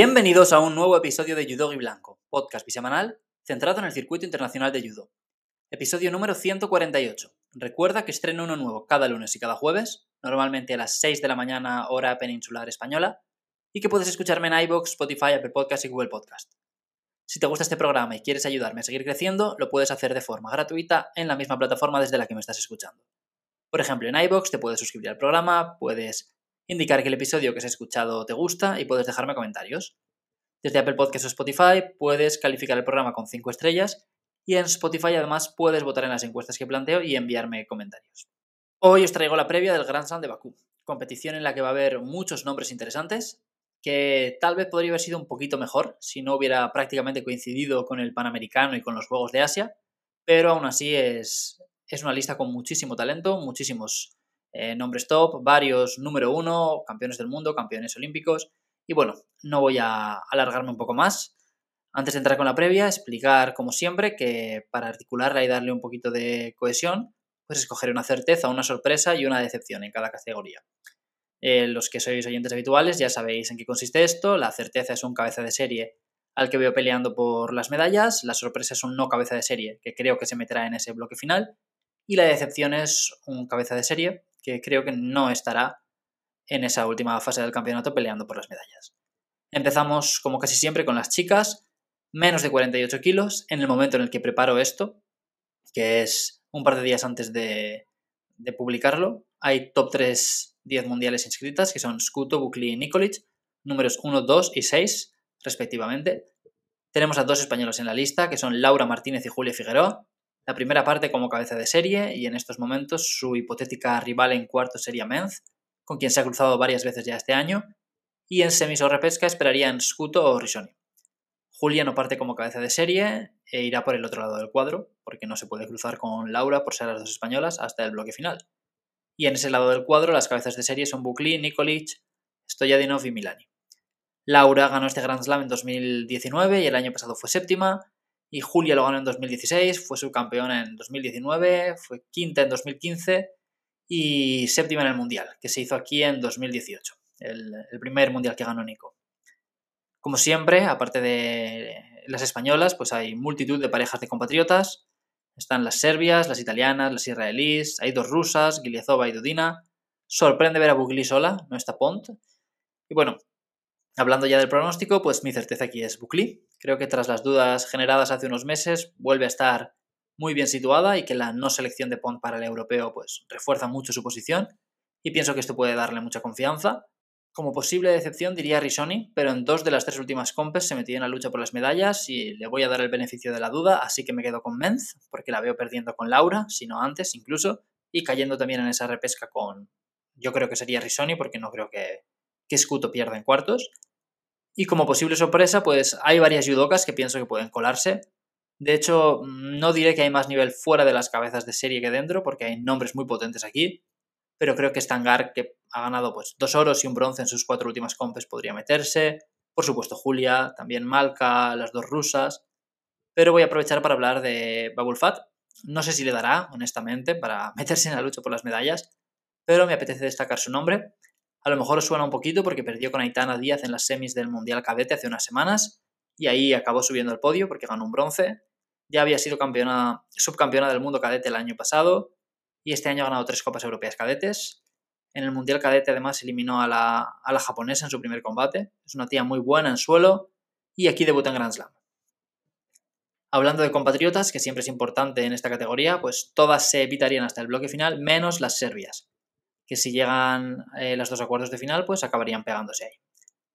Bienvenidos a un nuevo episodio de Judo y Blanco, podcast bisemanal centrado en el circuito internacional de judo. Episodio número 148. Recuerda que estreno uno nuevo cada lunes y cada jueves, normalmente a las 6 de la mañana hora peninsular española, y que puedes escucharme en iBox, Spotify, Apple Podcast y Google Podcast. Si te gusta este programa y quieres ayudarme a seguir creciendo, lo puedes hacer de forma gratuita en la misma plataforma desde la que me estás escuchando. Por ejemplo, en iBox te puedes suscribir al programa, puedes indicar que el episodio que has escuchado te gusta y puedes dejarme comentarios. Desde Apple Podcasts o Spotify puedes calificar el programa con 5 estrellas y en Spotify además puedes votar en las encuestas que planteo y enviarme comentarios. Hoy os traigo la previa del Grand Slam de Bakú, competición en la que va a haber muchos nombres interesantes, que tal vez podría haber sido un poquito mejor si no hubiera prácticamente coincidido con el Panamericano y con los Juegos de Asia, pero aún así es, es una lista con muchísimo talento, muchísimos eh, nombres top, varios número uno, campeones del mundo, campeones olímpicos, y bueno, no voy a alargarme un poco más. Antes de entrar con la previa, explicar como siempre que para articularla y darle un poquito de cohesión, pues escoger una certeza, una sorpresa y una decepción en cada categoría. Eh, los que sois oyentes habituales ya sabéis en qué consiste esto. La certeza es un cabeza de serie al que veo peleando por las medallas. La sorpresa es un no cabeza de serie que creo que se meterá en ese bloque final. Y la decepción es un cabeza de serie que creo que no estará en esa última fase del campeonato peleando por las medallas. Empezamos, como casi siempre, con las chicas, menos de 48 kilos, en el momento en el que preparo esto, que es un par de días antes de, publicarlo. Hay top 3 10 mundiales inscritas, que son Scuto, Bukli y Nikolic, números 1, 2 y 6, respectivamente. Tenemos a dos españolos en la lista, que son Laura Martínez y Julia Figueroa. La primera parte como cabeza de serie y en estos momentos su hipotética rival en cuarto sería Menz, con quien se ha cruzado varias veces ya este año. Y en semis o repesca esperarían Scuto o Risoni. Julia no parte como cabeza de serie e irá por el otro lado del cuadro, porque no se puede cruzar con Laura por ser las dos españolas hasta el bloque final y en ese lado del cuadro las cabezas de serie son Bukli, Nikolic, Stoyadinov y Milani. Laura ganó este Grand Slam en 2019 y el año pasado fue séptima, y Julia lo ganó en 2016, fue subcampeona en 2019, fue quinta en 2015 y séptima en el Mundial, que se hizo aquí en 2018, el, el primer Mundial que ganó Nico. Como siempre, aparte de las españolas, pues hay multitud de parejas de compatriotas, están las serbias, las italianas, las israelíes, hay dos rusas, Giliazova y Dudina. Sorprende ver a Bugli sola, no está Pont. Y bueno, hablando ya del pronóstico, pues mi certeza aquí es Bukli. Creo que tras las dudas generadas hace unos meses, vuelve a estar muy bien situada y que la no selección de Pont para el europeo pues refuerza mucho su posición y pienso que esto puede darle mucha confianza. Como posible decepción diría Risoni, pero en dos de las tres últimas compes se metió en la lucha por las medallas y le voy a dar el beneficio de la duda, así que me quedo con Menz, porque la veo perdiendo con Laura, si no antes incluso, y cayendo también en esa repesca con, yo creo que sería Risoni, porque no creo que, que Scuto pierda en cuartos. Y como posible sorpresa, pues hay varias judocas que pienso que pueden colarse. De hecho, no diré que hay más nivel fuera de las cabezas de serie que dentro, porque hay nombres muy potentes aquí pero creo que Stangar, que ha ganado pues, dos oros y un bronce en sus cuatro últimas compes, podría meterse. Por supuesto, Julia, también Malka, las dos rusas. Pero voy a aprovechar para hablar de Babulfat. No sé si le dará, honestamente, para meterse en la lucha por las medallas, pero me apetece destacar su nombre. A lo mejor os suena un poquito porque perdió con Aitana Díaz en las semis del Mundial Cadete hace unas semanas y ahí acabó subiendo al podio porque ganó un bronce. Ya había sido campeona, subcampeona del mundo cadete el año pasado y este año ha ganado tres Copas Europeas Cadetes. En el Mundial Cadete además eliminó a la, a la japonesa en su primer combate. Es una tía muy buena en suelo y aquí debuta en Grand Slam. Hablando de compatriotas, que siempre es importante en esta categoría, pues todas se evitarían hasta el bloque final, menos las serbias, que si llegan eh, los dos acuerdos de final, pues acabarían pegándose ahí.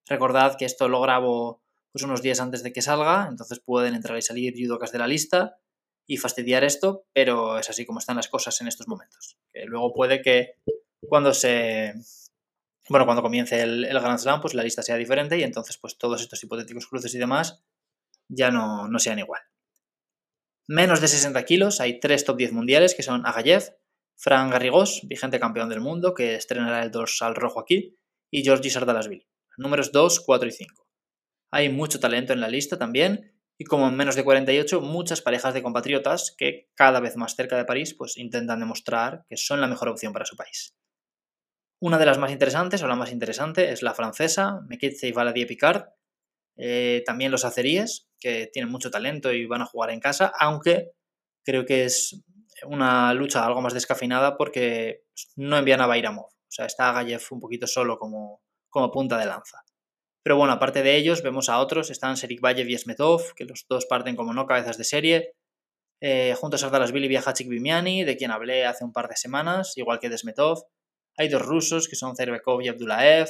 Recordad que esto lo grabo pues, unos días antes de que salga, entonces pueden entrar y salir judocas de la lista, y fastidiar esto, pero es así como están las cosas en estos momentos. Luego puede que cuando se. Bueno, cuando comience el, el Grand Slam, pues la lista sea diferente y entonces, pues todos estos hipotéticos cruces y demás ya no, no sean igual. Menos de 60 kilos, hay tres top 10 mundiales que son Agayev, Fran Garrigós, vigente campeón del mundo, que estrenará el dorsal rojo aquí, y Georgi Sardalasvili, números 2, 4 y 5. Hay mucho talento en la lista también, y como en menos de 48, muchas parejas de compatriotas que cada vez más cerca de París pues intentan demostrar que son la mejor opción para su país. Una de las más interesantes o la más interesante es la francesa, Mekitze Valadie Picard, Eh, también los azeríes, que tienen mucho talento y van a jugar en casa, aunque creo que es una lucha algo más descafinada porque no envían a Bairamov. O sea, está Gayev un poquito solo como, como punta de lanza. Pero bueno, aparte de ellos, vemos a otros. Están Serik Valle y Smetov, que los dos parten como no cabezas de serie. Eh, junto a Billy viaja Vimiani, de quien hablé hace un par de semanas, igual que de Smetov. Hay dos rusos, que son Zerbekov y Abdulaev,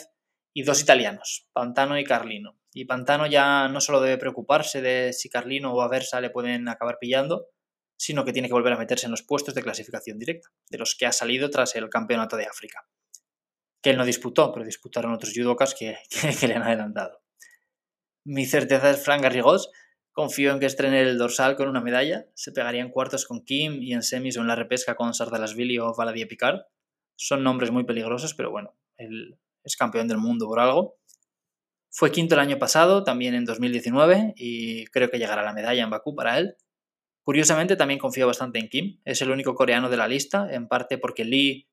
y dos italianos, Pantano y Carlino. Y Pantano ya no solo debe preocuparse de si Carlino o Aversa le pueden acabar pillando, sino que tiene que volver a meterse en los puestos de clasificación directa, de los que ha salido tras el Campeonato de África que él no disputó, pero disputaron otros judokas que, le han adelantado. Mi certeza es Frank Garrigós. Confío en que estrene el dorsal con una medalla. Se pegaría en cuartos con Kim y en semis o en la repesca con Sardalasvili o Valadie Picard. Son nombres muy peligrosos, pero bueno, él es campeón del mundo por algo. Fue quinto el año pasado, también en 2019, y creo que llegará la medalla en Bakú para él. Curiosamente, también confío bastante en Kim. Es el único coreano de la lista, en parte porque Lee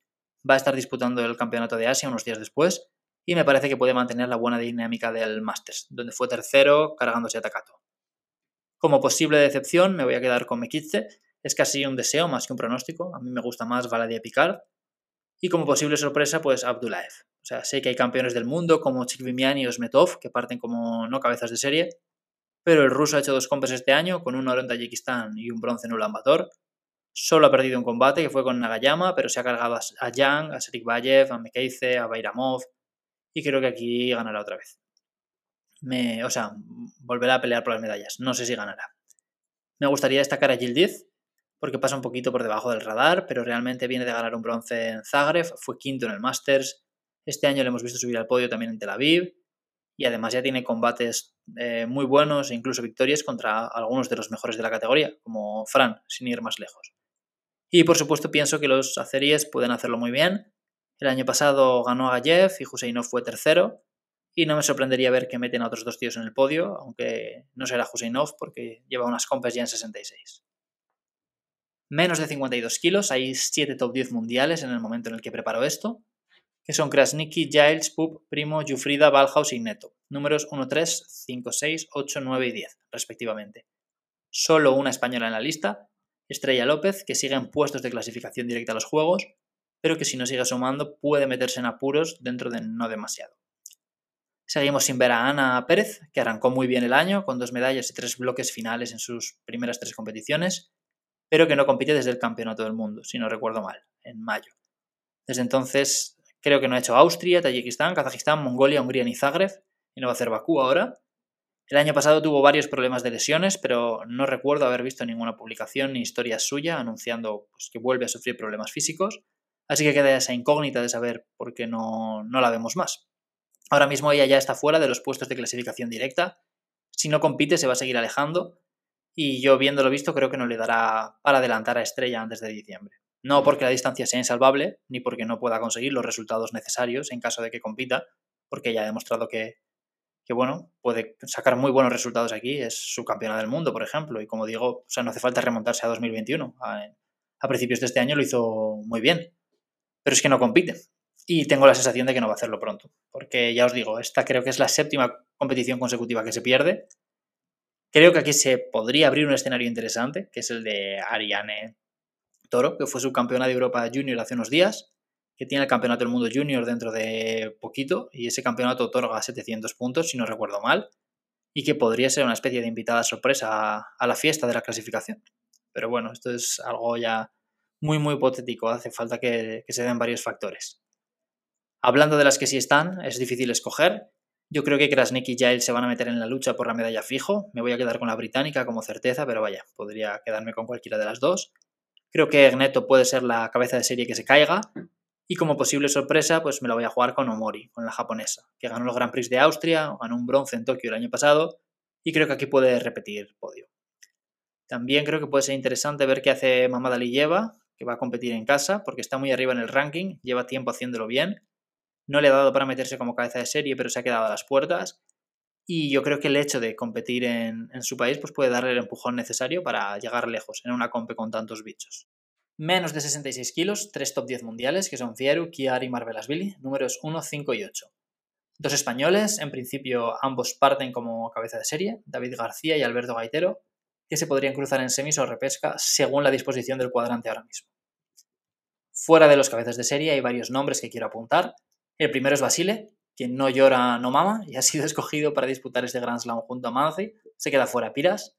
va a estar disputando el Campeonato de Asia unos días después y me parece que puede mantener la buena dinámica del Masters, donde fue tercero cargándose a Takato. Como posible decepción me voy a quedar con Mekitze, es casi un deseo más que un pronóstico, a mí me gusta más Valadia Picard, y como posible sorpresa pues Abdulaev. O sea, sé que hay campeones del mundo como Chikvimiani o Smetov que parten como no cabezas de serie, pero el ruso ha hecho dos compes este año con un oro en Tayikistán y un bronce en Ulaanbaatar Solo ha perdido un combate que fue con Nagayama, pero se ha cargado a Yang, a Serik Bayev, a Mekeice, a Bairamov y creo que aquí ganará otra vez. Me, o sea, volverá a pelear por las medallas. No sé si ganará. Me gustaría destacar a Gildiz, porque pasa un poquito por debajo del radar, pero realmente viene de ganar un bronce en Zagreb, fue quinto en el Masters. Este año le hemos visto subir al podio también en Tel Aviv y además ya tiene combates eh, muy buenos e incluso victorias contra algunos de los mejores de la categoría, como Fran, sin ir más lejos. Y por supuesto pienso que los azeríes pueden hacerlo muy bien. El año pasado ganó a Gayev y Huseinov fue tercero. Y no me sorprendería ver que meten a otros dos tíos en el podio, aunque no será Huseinov porque lleva unas compes ya en 66. Menos de 52 kilos, hay 7 top 10 mundiales en el momento en el que preparo esto, que son Krasniki, Giles, Pup, Primo, Jufrida, Balhaus y Neto, números 1, 3, 5, 6, 8, 9 y 10, respectivamente. Solo una española en la lista, Estrella López, que sigue en puestos de clasificación directa a los Juegos, pero que si no sigue sumando puede meterse en apuros dentro de no demasiado. Seguimos sin ver a Ana Pérez, que arrancó muy bien el año, con dos medallas y tres bloques finales en sus primeras tres competiciones, pero que no compite desde el Campeonato del Mundo, si no recuerdo mal, en mayo. Desde entonces creo que no ha hecho Austria, Tayikistán, Kazajistán, Mongolia, Hungría ni Zagreb, no va a hacer Bakú ahora, el año pasado tuvo varios problemas de lesiones, pero no recuerdo haber visto ninguna publicación ni historia suya anunciando pues, que vuelve a sufrir problemas físicos, así que queda esa incógnita de saber por qué no, no la vemos más. Ahora mismo ella ya está fuera de los puestos de clasificación directa, si no compite se va a seguir alejando y yo viéndolo visto creo que no le dará para adelantar a Estrella antes de diciembre. No porque la distancia sea insalvable, ni porque no pueda conseguir los resultados necesarios en caso de que compita, porque ella ha demostrado que, que bueno, puede sacar muy buenos resultados aquí, es su campeona del mundo, por ejemplo, y como digo, o sea, no hace falta remontarse a 2021, a, principios de este año lo hizo muy bien, pero es que no compite, y tengo la sensación de que no va a hacerlo pronto, porque ya os digo, esta creo que es la séptima competición consecutiva que se pierde, creo que aquí se podría abrir un escenario interesante, que es el de Ariane Toro, que fue subcampeona de Europa Junior hace unos días, que tiene el Campeonato del Mundo Junior dentro de poquito y ese campeonato otorga 700 puntos, si no recuerdo mal, y que podría ser una especie de invitada sorpresa a, la fiesta de la clasificación. Pero bueno, esto es algo ya muy, muy hipotético, hace falta que, se den varios factores. Hablando de las que sí están, es difícil escoger. Yo creo que Krasnik y Giles se van a meter en la lucha por la medalla fijo. Me voy a quedar con la británica como certeza, pero vaya, podría quedarme con cualquiera de las dos. Creo que Egneto puede ser la cabeza de serie que se caiga, y como posible sorpresa, pues me la voy a jugar con Omori, con la japonesa, que ganó los Grand Prix de Austria, ganó un bronce en Tokio el año pasado y creo que aquí puede repetir podio. También creo que puede ser interesante ver qué hace Mamada Liyeva, que va a competir en casa, porque está muy arriba en el ranking, lleva tiempo haciéndolo bien. No le ha dado para meterse como cabeza de serie, pero se ha quedado a las puertas. Y yo creo que el hecho de competir en, en su país pues puede darle el empujón necesario para llegar lejos en una compe con tantos bichos menos de 66 kilos, tres top 10 mundiales, que son Fieru, Kiar y Marvelasvili, números 1, 5 y 8. Dos españoles, en principio ambos parten como cabeza de serie, David García y Alberto Gaitero, que se podrían cruzar en semis o repesca según la disposición del cuadrante ahora mismo. Fuera de los cabezas de serie hay varios nombres que quiero apuntar. El primero es Basile, quien no llora no mama y ha sido escogido para disputar este Grand Slam junto a Manzi. Se queda fuera Piras.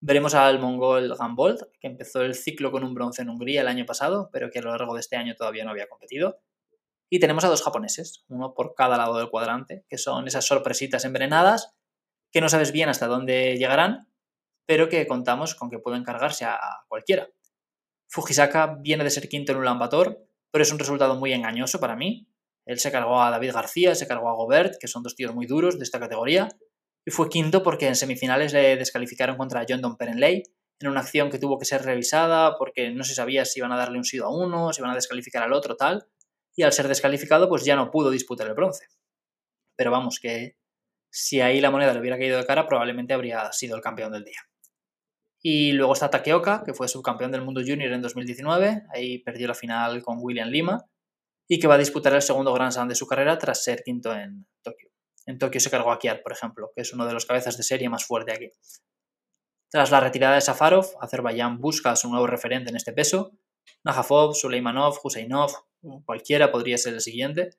Veremos al mongol Gambold, que empezó el ciclo con un bronce en Hungría el año pasado, pero que a lo largo de este año todavía no había competido. Y tenemos a dos japoneses, uno por cada lado del cuadrante, que son esas sorpresitas envenenadas que no sabes bien hasta dónde llegarán, pero que contamos con que pueden cargarse a cualquiera. Fujisaka viene de ser quinto en Ulan Bator, pero es un resultado muy engañoso para mí. Él se cargó a David García, se cargó a Gobert, que son dos tíos muy duros de esta categoría, y fue quinto porque en semifinales le descalificaron contra John Don Perenley en una acción que tuvo que ser revisada porque no se sabía si iban a darle un sido a uno, si iban a descalificar al otro, tal y al ser descalificado pues ya no pudo disputar el bronce. Pero vamos, que si ahí la moneda le hubiera caído de cara probablemente habría sido el campeón del día. Y luego está Takeoka, que fue subcampeón del mundo junior en 2019, ahí perdió la final con William Lima, y que va a disputar el segundo Grand Slam de su carrera tras ser quinto en Tokio. En Tokio se cargó a Kiar, por ejemplo, que es uno de los cabezas de serie más fuerte aquí. Tras la retirada de Safarov, Azerbaiyán busca a su nuevo referente en este peso. Najafov, Suleimanov, Huseinov, cualquiera podría ser el siguiente.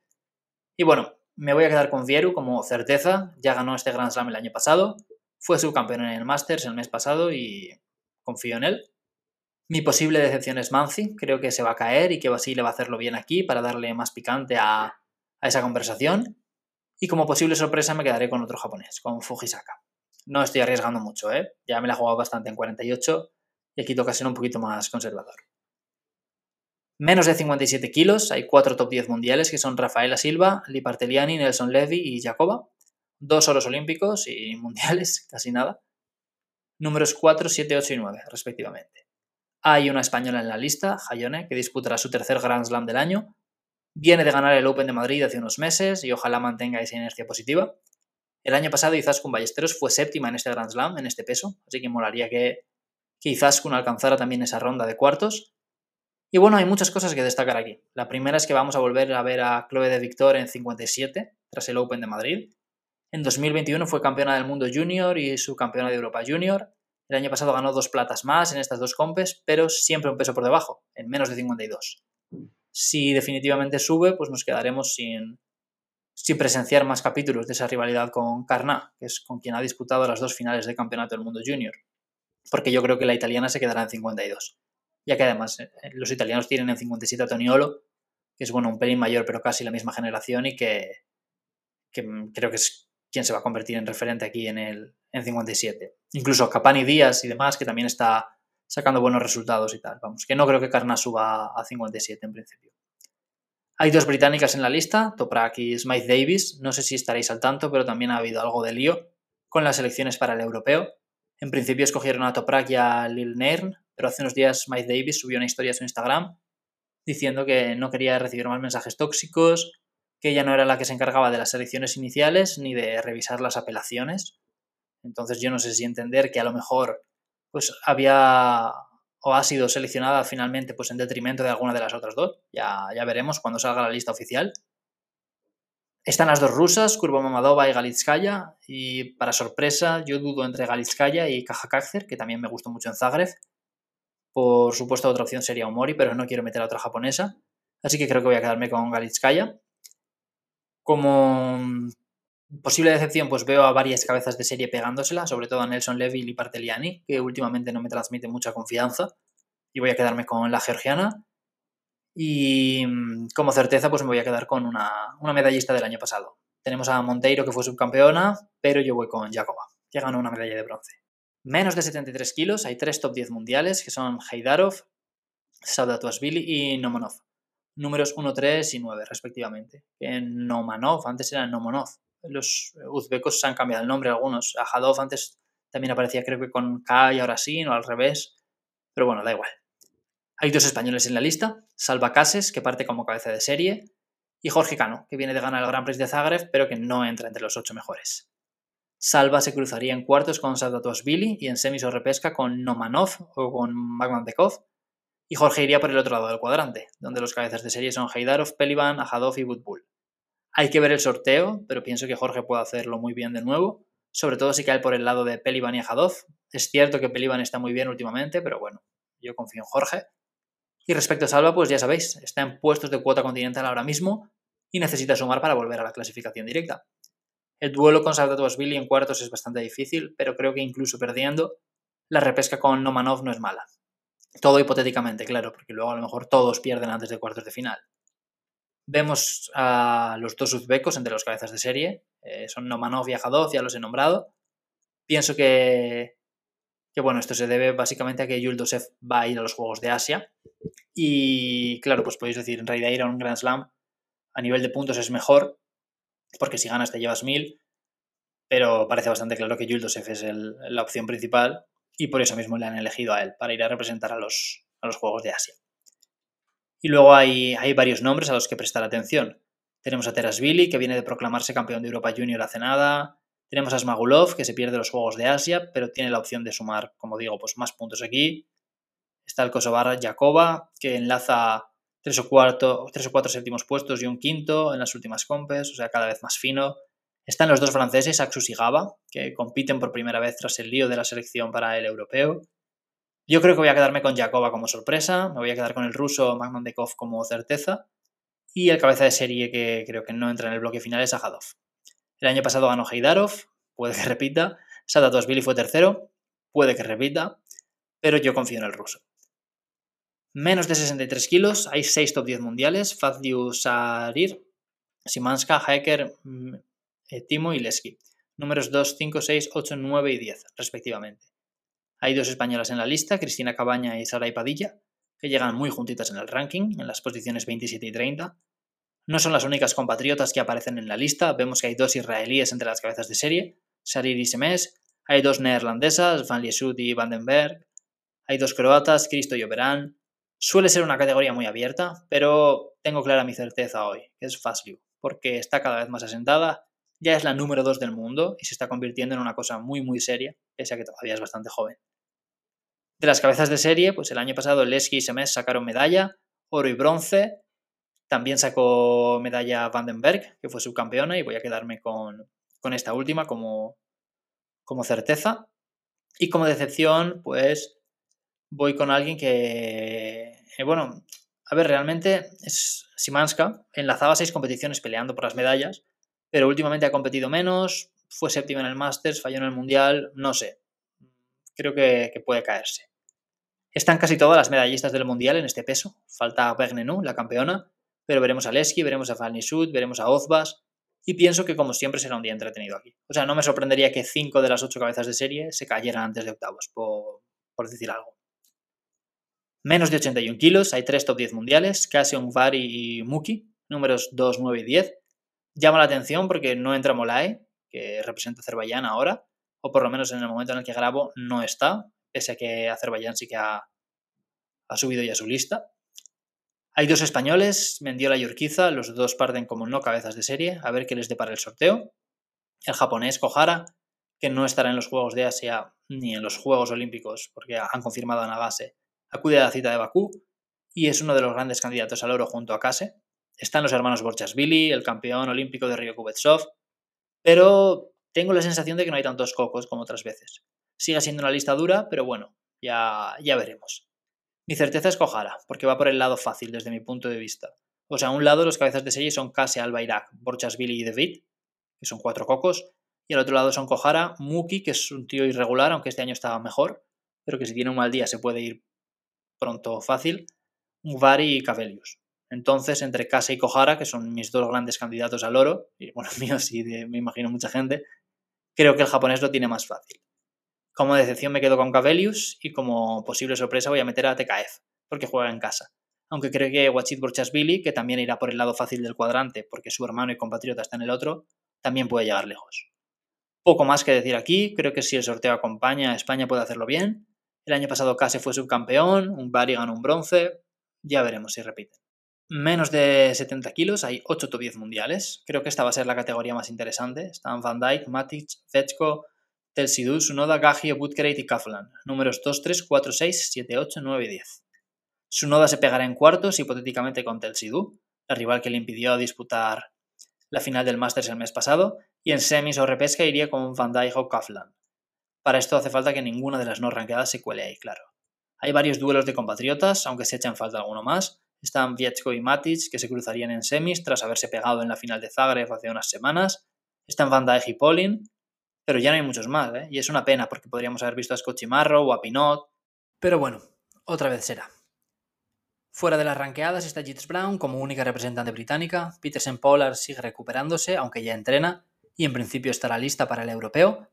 Y bueno, me voy a quedar con Vieru como certeza, ya ganó este Grand Slam el año pasado, fue subcampeón en el Masters el mes pasado y confío en él. Mi posible decepción es Manzi, creo que se va a caer y que Basile va a hacerlo bien aquí para darle más picante a esa conversación. Y como posible sorpresa me quedaré con otro japonés, con Fujisaka. No estoy arriesgando mucho, ¿eh? ya me la he jugado bastante en 48 y aquí toca ser un poquito más conservador. Menos de 57 kilos, hay cuatro top 10 mundiales que son Rafaela Silva, Liparteliani, Nelson Levy y Jacoba. Dos oros olímpicos y mundiales, casi nada. Números 4, 7, 8 y 9, respectivamente. Hay una española en la lista, Jayone, que disputará su tercer Grand Slam del año. Viene de ganar el Open de Madrid hace unos meses y ojalá mantenga esa inercia positiva. El año pasado Izaskun Ballesteros fue séptima en este Grand Slam, en este peso, así que molaría que, que Izaskun alcanzara también esa ronda de cuartos. Y bueno, hay muchas cosas que destacar aquí. La primera es que vamos a volver a ver a Chloe de Victor en 57, tras el Open de Madrid. En 2021 fue campeona del mundo junior y subcampeona de Europa junior. El año pasado ganó dos platas más en estas dos compes, pero siempre un peso por debajo, en menos de 52. Si definitivamente sube, pues nos quedaremos sin, sin presenciar más capítulos de esa rivalidad con Carna, que es con quien ha disputado las dos finales de campeonato del mundo junior. Porque yo creo que la italiana se quedará en 52 ya que además eh, los italianos tienen en 57 a Toniolo, que es bueno, un pelín mayor, pero casi la misma generación y que, mm, creo que es quien se va a convertir en referente aquí en el en 57. Incluso Capani Díaz y demás, que también está sacando buenos resultados y tal. Vamos, que no creo que Carna suba a 57 en principio. Hay dos británicas en la lista, Toprak y Smythe Davis. No sé si estaréis al tanto, pero también ha habido algo de lío con las elecciones para el europeo. En principio escogieron a Toprak y a Lil Nairn, pero hace unos días Mike Davis subió una historia a su Instagram diciendo que no quería recibir más mensajes tóxicos, que ella no era la que se encargaba de las elecciones iniciales ni de revisar las apelaciones. Entonces yo no sé si entender que a lo mejor pues había o ha sido seleccionada finalmente pues en detrimento de alguna de las otras dos. Ya, ya veremos cuando salga la lista oficial. Están las dos rusas, Kurbomamadova y Galitskaya, y para sorpresa yo dudo entre Galitskaya y Kajakakzer, que también me gustó mucho en Zagreb. Por supuesto, otra opción sería Omori, pero no quiero meter a otra japonesa. Así que creo que voy a quedarme con Galitskaya. Como posible decepción, pues veo a varias cabezas de serie pegándosela, sobre todo a Nelson Levy y Parteliani, que últimamente no me transmite mucha confianza. Y voy a quedarme con la georgiana. Y como certeza, pues me voy a quedar con una, una medallista del año pasado. Tenemos a Monteiro, que fue subcampeona, pero yo voy con Jacoba, que ganó una medalla de bronce menos de 73 kilos, hay tres top 10 mundiales que son Heidarov, Saudatuashvili y Nomonov. Números 1, 3 y 9 respectivamente. En Nomanov, antes era Nomonov. Los uzbecos se han cambiado el nombre algunos. Ajadov antes también aparecía creo que con K y ahora sí, o al revés. Pero bueno, da igual. Hay dos españoles en la lista. Salva Cases, que parte como cabeza de serie. Y Jorge Cano, que viene de ganar el Gran Prix de Zagreb, pero que no entra entre los ocho mejores. Salva se cruzaría en cuartos con Billy y en semis o repesca con Nomanov o con Magmantekov. Y Jorge iría por el otro lado del cuadrante, donde los cabezas de serie son Heidarov, Pelivan, Ajadov y Woodbull. Hay que ver el sorteo, pero pienso que Jorge puede hacerlo muy bien de nuevo, sobre todo si cae por el lado de Pelivan y Jadov. Es cierto que Pelivan está muy bien últimamente, pero bueno, yo confío en Jorge. Y respecto a Salva, pues ya sabéis, está en puestos de cuota continental ahora mismo y necesita sumar para volver a la clasificación directa. El duelo con Billy en cuartos es bastante difícil, pero creo que incluso perdiendo, la repesca con Nomanov no es mala. Todo hipotéticamente, claro, porque luego a lo mejor todos pierden antes de cuartos de final. Vemos a los dos uzbecos entre los cabezas de serie, eh, son Nomanov y Ajadov, ya los he nombrado. Pienso que, que, bueno, esto se debe básicamente a que Yuldosev va a ir a los Juegos de Asia. Y claro, pues podéis decir, en realidad ir a un Grand Slam a nivel de puntos es mejor, porque si ganas te llevas mil, pero parece bastante claro que Yuldosev es la opción principal y por eso mismo le han elegido a él, para ir a representar a los, a los Juegos de Asia. Y luego hay, hay, varios nombres a los que prestar atención. Tenemos a Terasvili, que viene de proclamarse campeón de Europa Junior hace nada. Tenemos a Smagulov, que se pierde los Juegos de Asia, pero tiene la opción de sumar, como digo, pues más puntos aquí. Está el Kosovar Jakova, que enlaza tres o, cuatro, tres o cuatro séptimos puestos y un quinto en las últimas compes, o sea, cada vez más fino. Están los dos franceses, Axus y Gaba, que compiten por primera vez tras el lío de la selección para el europeo. Yo creo que voy a quedarme con Jakova como sorpresa, me voy a quedar con el ruso Magnandekov como certeza y el cabeza de serie que creo que no entra en el bloque final es Ajadov. El año pasado ganó Heidarov, puede que repita, Sadatosvili fue tercero, puede que repita, pero yo confío en el ruso. Menos de 63 kilos, hay 6 top 10 mundiales, Fazliu Sarir, Simanska, Hacker, mm, eh, Timo y Leski. Números 2, 5, 6, 8, 9 y 10, respectivamente. Hay dos españolas en la lista, Cristina Cabaña y Sara Padilla, que llegan muy juntitas en el ranking, en las posiciones 27 y 30. No son las únicas compatriotas que aparecen en la lista, vemos que hay dos israelíes entre las cabezas de serie, Sarir y Semes, hay dos neerlandesas, Van Liesut y Vandenberg, hay dos croatas, Cristo y Oberán, Suele ser una categoría muy abierta, pero tengo clara mi certeza hoy, que es Fastliu, porque está cada vez más asentada, ya es la número 2 del mundo y se está convirtiendo en una cosa muy muy seria, pese a que todavía es bastante joven. De las cabezas de serie, pues el año pasado Lesky y Semes sacaron medalla, oro y bronce, también sacó medalla Vandenberg, que fue subcampeona, y voy a quedarme con, con esta última como, como certeza. Y como decepción, pues voy con alguien que, eh, bueno, a ver, realmente es Simanska, enlazaba seis competiciones peleando por las medallas, pero últimamente ha competido menos, fue séptima en el Masters, falló en el Mundial, no sé, creo que, puede caerse. Están casi todas las medallistas del Mundial en este peso, falta Bergnenu, la campeona, pero veremos a Leski, veremos a Fanny Sud, veremos a Ozbas, y pienso que como siempre será un día entretenido aquí. O sea, no me sorprendería que cinco de las ocho cabezas de serie se cayeran antes de octavos, por decir algo. Menos de 81 kilos, hay tres top 10 mundiales, Cassion, Vari y Muki, números 2, 9 y 10. Llama la atención porque no entra Molae, que representa Azerbaiyán ahora, o por lo menos en el momento en el que grabo no está, pese a que Azerbaiyán sí que ha, subido ya su lista. Hay dos españoles, Mendiola y Urquiza, los dos parten como no cabezas de serie, a ver qué les depara el sorteo. El japonés Kohara, que no estará en los Juegos de Asia ni en los Juegos Olímpicos, porque han confirmado a Nagase acude a la cita de Bakú y es uno de los grandes candidatos al oro junto a Kase. Están los hermanos Borchasvili, el campeón olímpico de Río Kubetsov, pero tengo la sensación de que no hay tantos cocos como otras veces. Sigue siendo una lista dura, pero bueno, ya, ya veremos. Mi certeza es Kojara, porque va por el lado fácil desde mi punto de vista. O sea, a un lado los cabezas de serie son Kase, Alba, Irak, Borchasvili y David, que son cuatro cocos, y al otro lado son Kojara, Muki, que es un tío irregular, aunque este año estaba mejor, pero que si tiene un mal día se puede ir pronto fácil, Vari y Cavelius. Entonces, entre Casa y Kohara, que son mis dos grandes candidatos al oro, y bueno, míos sí me imagino mucha gente, creo que el japonés lo tiene más fácil. Como decepción me quedo con Cavelius y como posible sorpresa voy a meter a TKF, porque juega en casa. Aunque creo que Wachit Borchasvili, que también irá por el lado fácil del cuadrante, porque su hermano y compatriota está en el otro, también puede llegar lejos. Poco más que decir aquí, creo que si el sorteo acompaña, España puede hacerlo bien, el año pasado Case fue subcampeón, un Bari ganó un bronce, ya veremos si repite. Menos de 70 kilos, hay 8 top 10 mundiales. Creo que esta va a ser la categoría más interesante. Están Van Dijk, Matic, Zechko, Telsidou, Sunoda, Gagio, Butkereit y Kaflan. Números 2, 3, 4, 6, 7, 8, 9 y 10. Sunoda se pegará en cuartos, hipotéticamente con Telsidou, la rival que le impidió disputar la final del Masters el mes pasado, y en semis o repesca iría con Van Dijk o Kaflan. Para esto hace falta que ninguna de las no ranqueadas se cuele ahí, claro. Hay varios duelos de compatriotas, aunque se echan falta alguno más. Están Vietsko y Matic, que se cruzarían en semis tras haberse pegado en la final de Zagreb hace unas semanas. Están Van Dijk y Polin, pero ya no hay muchos más, ¿eh? Y es una pena porque podríamos haber visto a Scochimarro o a Pinot. Pero bueno, otra vez será. Fuera de las ranqueadas está Jits Brown como única representante británica. Peterson Pollard sigue recuperándose, aunque ya entrena, y en principio estará lista para el europeo.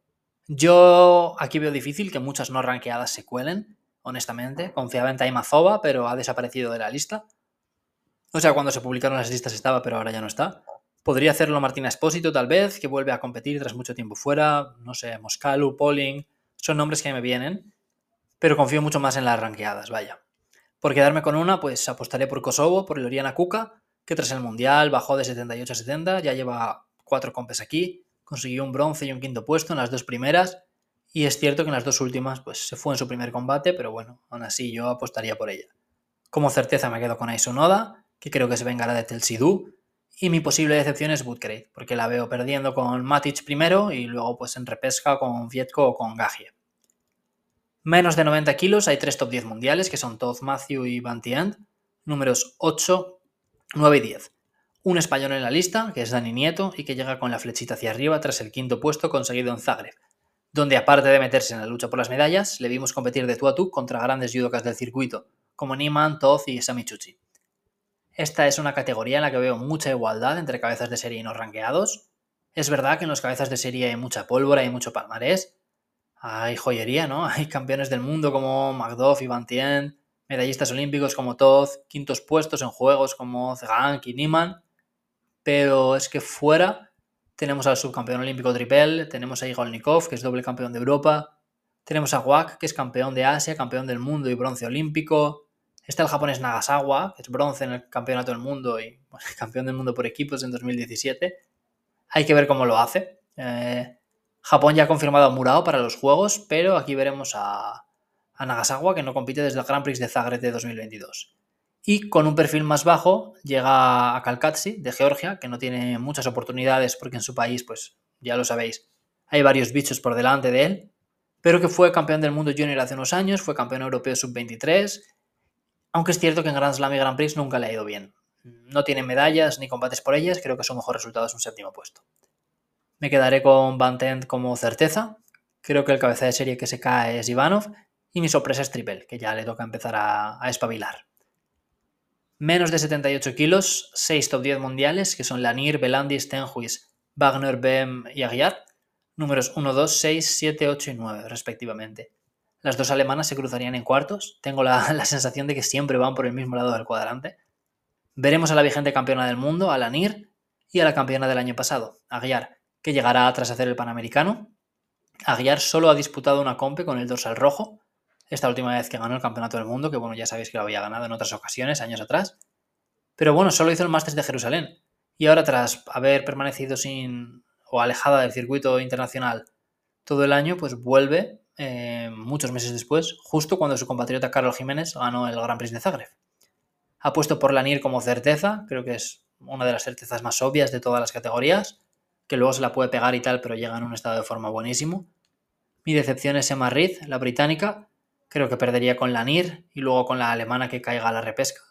Yo aquí veo difícil que muchas no ranqueadas se cuelen, honestamente. Confiaba en Taimazova, pero ha desaparecido de la lista. O sea, cuando se publicaron las listas estaba, pero ahora ya no está. Podría hacerlo Martina Espósito, tal vez, que vuelve a competir tras mucho tiempo fuera. No sé, Moscalu, Polling. Son nombres que me vienen. Pero confío mucho más en las ranqueadas, vaya. Por quedarme con una, pues apostaré por Kosovo, por Loriana Kuka, que tras el Mundial bajó de 78 a 70, ya lleva cuatro compes aquí, consiguió un bronce y un quinto puesto en las dos primeras, y es cierto que en las dos últimas pues se fue en su primer combate, pero bueno, aún así yo apostaría por ella. Como certeza me quedo con Aisonoda, que creo que se vengará de Telsidú, y mi posible decepción es Woodgrade, porque la veo perdiendo con Matic primero y luego pues en repesca con Vietko o con Gagie. Menos de 90 kilos hay tres top 10 mundiales, que son Todd Matthew y Van números 8, 9 y 10. Un español en la lista, que es Dani Nieto, y que llega con la flechita hacia arriba tras el quinto puesto conseguido en Zagreb, donde aparte de meterse en la lucha por las medallas, le vimos competir de tú a tú contra grandes judokas del circuito, como Niman, Todd y Samichuchi. Esta es una categoría en la que veo mucha igualdad entre cabezas de serie y no ranqueados. Es verdad que en los cabezas de serie hay mucha pólvora y mucho palmarés, hay joyería, ¿no? Hay campeones del mundo como Magdoff y Van medallistas olímpicos como Todd, quintos puestos en juegos como Zegank y Niemann, pero es que fuera tenemos al subcampeón olímpico Tripel, tenemos a Igor Nikov, que es doble campeón de Europa, tenemos a Wak, que es campeón de Asia, campeón del mundo y bronce olímpico, está el japonés Nagasawa, que es bronce en el campeonato del mundo y campeón del mundo por equipos en 2017. Hay que ver cómo lo hace. Eh, Japón ya ha confirmado a Murao para los Juegos, pero aquí veremos a, Nagasawa, que no compite desde el Grand Prix de Zagreb de 2022. Y con un perfil más bajo llega a Kalkatsi, de Georgia, que no tiene muchas oportunidades porque en su país, pues ya lo sabéis, hay varios bichos por delante de él, pero que fue campeón del mundo junior hace unos años, fue campeón europeo sub-23, aunque es cierto que en Grand Slam y Grand Prix nunca le ha ido bien. No tiene medallas ni combates por ellas, creo que su mejor resultado es un séptimo puesto. Me quedaré con Van como certeza. Creo que el cabeza de serie que se cae es Ivanov. Y mi sorpresa es Triple, que ya le toca empezar a, espabilar. Menos de 78 kilos, 6 top 10 mundiales, que son Lanier, Belandi, Stenhuis, Wagner, Bem y Aguiar. Números 1, 2, 6, 7, 8 y 9, respectivamente. Las dos alemanas se cruzarían en cuartos. Tengo la, la sensación de que siempre van por el mismo lado del cuadrante. Veremos a la vigente campeona del mundo, a Lanier, y a la campeona del año pasado, Aguiar, que llegará tras hacer el Panamericano. Aguiar solo ha disputado una compe con el dorsal rojo, esta última vez que ganó el Campeonato del Mundo, que bueno, ya sabéis que lo había ganado en otras ocasiones, años atrás. Pero bueno, solo hizo el Masters de Jerusalén. Y ahora, tras haber permanecido sin o alejada del circuito internacional todo el año, pues vuelve eh, muchos meses después, justo cuando su compatriota Carlos Jiménez ganó el Gran Prix de Zagreb. Ha puesto por Lanier como certeza, creo que es una de las certezas más obvias de todas las categorías que luego se la puede pegar y tal, pero llega en un estado de forma buenísimo. Mi decepción es Emma Reed, la británica. Creo que perdería con la NIR y luego con la alemana que caiga a la repesca.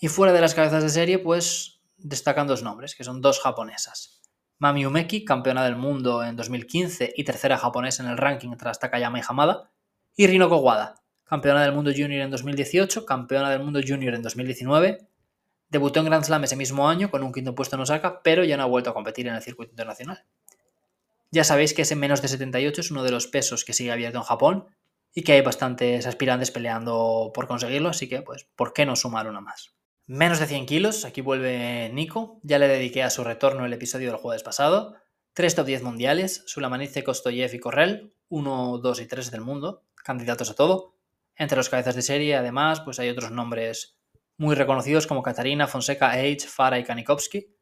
Y fuera de las cabezas de serie, pues destacan dos nombres, que son dos japonesas. Mami Umeki, campeona del mundo en 2015 y tercera japonesa en el ranking tras Takayama y Hamada. Y Rino Kowada, campeona del mundo junior en 2018, campeona del mundo junior en 2019 Debutó en Grand Slam ese mismo año con un quinto puesto en Osaka, pero ya no ha vuelto a competir en el circuito internacional. Ya sabéis que ese menos de 78 es uno de los pesos que sigue abierto en Japón y que hay bastantes aspirantes peleando por conseguirlo, así que, pues, ¿por qué no sumar una más? Menos de 100 kilos, aquí vuelve Nico, ya le dediqué a su retorno el episodio del jueves pasado. Tres top 10 mundiales, Sulamanice, Kostoyev y Correll, 1, 2 y 3 del mundo, candidatos a todo. Entre los cabezas de serie, además, pues hay otros nombres muy reconocidos como Katarina, Fonseca, Age, Fara y Kanikovsky.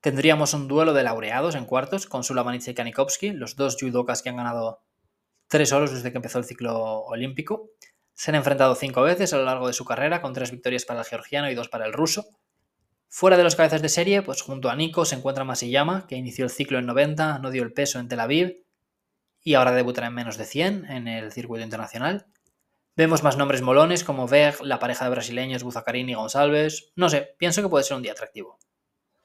Tendríamos un duelo de laureados en cuartos con Sulamanitsa y Kanikovsky, los dos judokas que han ganado tres oros desde que empezó el ciclo olímpico. Se han enfrentado cinco veces a lo largo de su carrera, con tres victorias para el georgiano y dos para el ruso. Fuera de los cabezas de serie, pues junto a Nico se encuentra Masiyama, que inició el ciclo en 90, no dio el peso en Tel Aviv y ahora debutará en menos de 100 en el circuito internacional. Vemos más nombres molones como Veg, la pareja de brasileños Buzacarín y González. No sé, pienso que puede ser un día atractivo.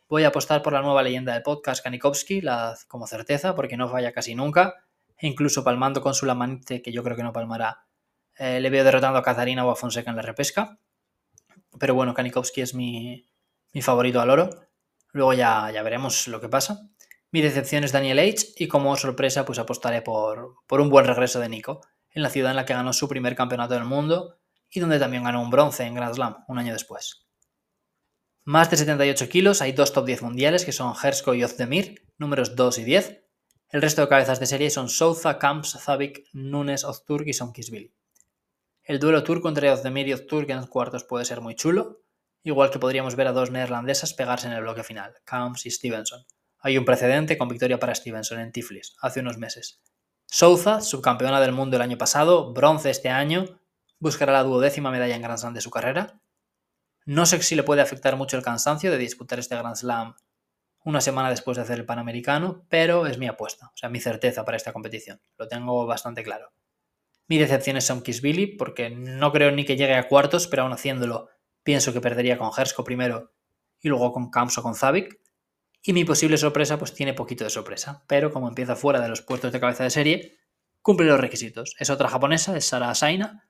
Voy a apostar por la nueva leyenda del podcast Kanikowski, la, como certeza, porque no falla casi nunca. E incluso palmando con su Lamanite, que yo creo que no palmará, eh, le veo derrotando a Catarina o a Fonseca en la repesca. Pero bueno, Kanikowski es mi, favorito al oro. Luego ya, ya veremos lo que pasa. Mi decepción es Daniel H. y como sorpresa pues apostaré por, un buen regreso de Nico, en la ciudad en la que ganó su primer campeonato del mundo y donde también ganó un bronce en Grand Slam un año después. Más de 78 kilos, hay dos top 10 mundiales que son Hersko y Ozdemir, números 2 y 10. El resto de cabezas de serie son Souza, Camps, Zabik, Nunes, Ozturk y Somkisvili. El duelo turco entre Ozdemir y Ozturk en cuartos puede ser muy chulo, igual que podríamos ver a dos neerlandesas pegarse en el bloque final, Camps y Stevenson. Hay un precedente con victoria para Stevenson en Tiflis, hace unos meses. Souza, subcampeona del mundo el año pasado, bronce este año, buscará la duodécima medalla en Grand Slam de su carrera. No sé si le puede afectar mucho el cansancio de disputar este Grand Slam una semana después de hacer el Panamericano, pero es mi apuesta, o sea, mi certeza para esta competición. Lo tengo bastante claro. Mi decepción es Billy, porque no creo ni que llegue a cuartos, pero aún haciéndolo pienso que perdería con Hersko primero y luego con Kamps o con Zavik. Y mi posible sorpresa pues tiene poquito de sorpresa, pero como empieza fuera de los puestos de cabeza de serie, cumple los requisitos. Es otra japonesa, es Sara Asaina.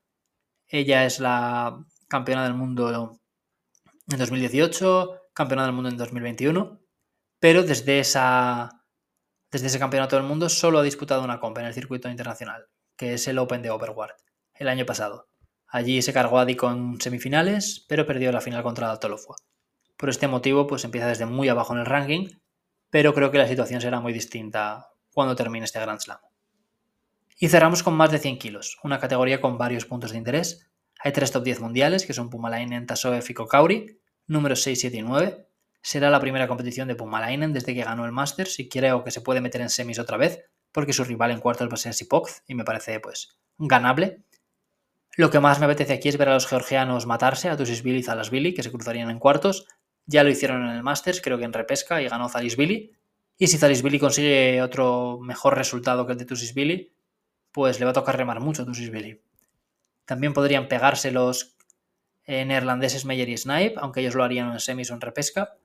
Ella es la campeona del mundo en 2018, campeona del mundo en 2021, pero desde, esa, desde ese campeonato del mundo solo ha disputado una compa en el circuito internacional, que es el Open de Overward, el año pasado. Allí se cargó a Dico en semifinales, pero perdió la final contra Tolofua. Por este motivo, pues empieza desde muy abajo en el ranking, pero creo que la situación será muy distinta cuando termine este Grand Slam. Y cerramos con más de 100 kilos, una categoría con varios puntos de interés. Hay tres top 10 mundiales, que son Pumalainen, Tasoev y Kokauri, números 6, 7 y 9. Será la primera competición de Pumalainen desde que ganó el Masters y creo que se puede meter en semis otra vez, porque su rival en cuartos va a ser Sipox y me parece pues ganable. Lo que más me apetece aquí es ver a los georgianos matarse, a Tusisvili y Zalasvili, que se cruzarían en cuartos. Ya lo hicieron en el Masters, creo que en repesca, y ganó Zalisvili. Y si Zalisvili consigue otro mejor resultado que el de Tusisvili, pues le va a tocar remar mucho a Tusisvili. También podrían pegarse los eh, neerlandeses Meyer y Snipe, aunque ellos lo harían en semis o en repesca.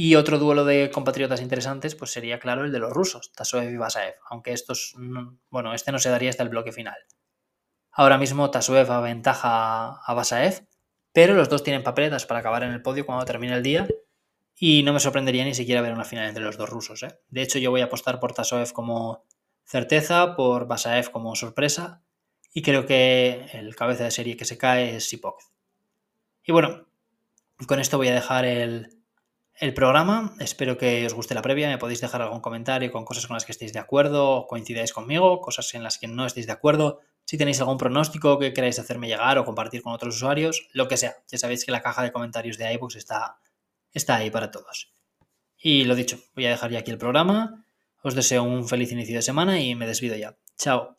Y otro duelo de compatriotas interesantes, pues sería claro el de los rusos, Tasoev y Basaev, aunque estos, bueno, este no se daría hasta el bloque final. Ahora mismo Tasuev aventaja a Basaev, pero los dos tienen papeletas para acabar en el podio cuando termine el día y no me sorprendería ni siquiera ver una final entre los dos rusos. ¿eh? De hecho, yo voy a apostar por Tasoev como certeza, por Basaev como sorpresa y creo que el cabeza de serie que se cae es Sipok. Y bueno, con esto voy a dejar el, el programa. Espero que os guste la previa. Me podéis dejar algún comentario con cosas con las que estéis de acuerdo, coincidáis conmigo, cosas en las que no estéis de acuerdo. Si tenéis algún pronóstico que queráis hacerme llegar o compartir con otros usuarios, lo que sea. Ya sabéis que la caja de comentarios de iBooks está, está ahí para todos. Y lo dicho, voy a dejar ya aquí el programa. Os deseo un feliz inicio de semana y me despido ya. Chao.